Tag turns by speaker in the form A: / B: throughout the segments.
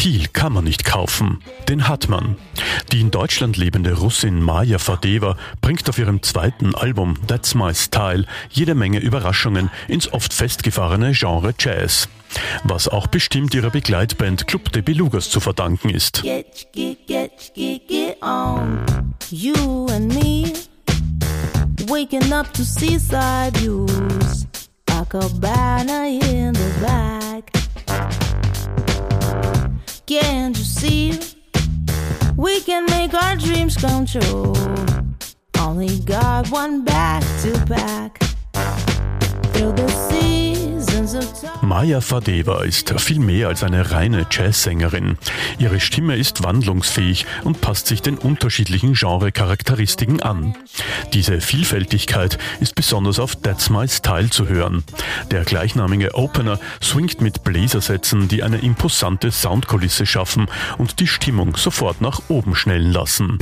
A: Stil kann man nicht kaufen, den hat man. Die in Deutschland lebende Russin Maja Fadeva bringt auf ihrem zweiten Album That's My Style jede Menge Überraschungen ins oft festgefahrene Genre Jazz. Was auch bestimmt ihrer Begleitband Club de Belugas zu verdanken ist.
B: Get, get, get, get, get on. You and me waking up to seaside views. A cabana in the back. Can't you see? We can make our dreams come true. Only got one back to pack.
A: Maja Fadeva ist viel mehr als eine reine Jazzsängerin. Ihre Stimme ist wandlungsfähig und passt sich den unterschiedlichen Genrecharakteristiken an. Diese Vielfältigkeit ist besonders auf That's My Style zu hören. Der gleichnamige Opener swingt mit Bläsersätzen, die eine imposante Soundkulisse schaffen und die Stimmung sofort nach oben schnellen lassen.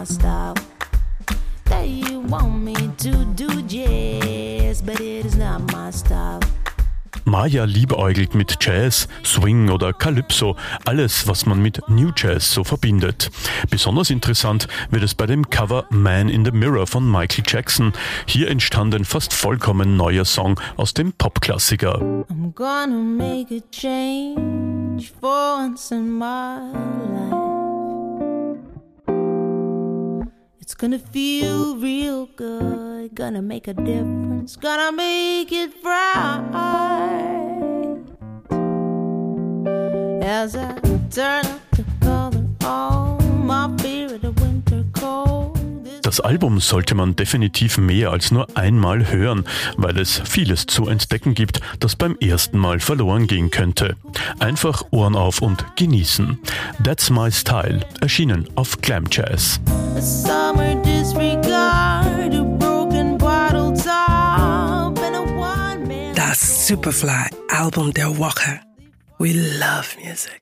B: My style. They want me to do jazz, but it is not my style.
A: Maja liebäugelt mit Jazz, Swing oder Calypso, alles, was man mit New Jazz so verbindet. Besonders interessant wird es bei dem Cover Man in the Mirror von Michael Jackson. Hier entstand ein fast vollkommen neuer Song aus dem Popklassiker.
B: I'm gonna make a change for once in my life. Gonna feel real good, gonna make a difference, gonna make it bright. As I turn
A: Das Album sollte man definitiv mehr als nur einmal hören, weil es vieles zu entdecken gibt, das beim ersten Mal verloren gehen könnte. Einfach Ohren auf und genießen. That's My Style, erschienen auf Glam Jazz.
C: Das Superfly-Album der Woche. We love music.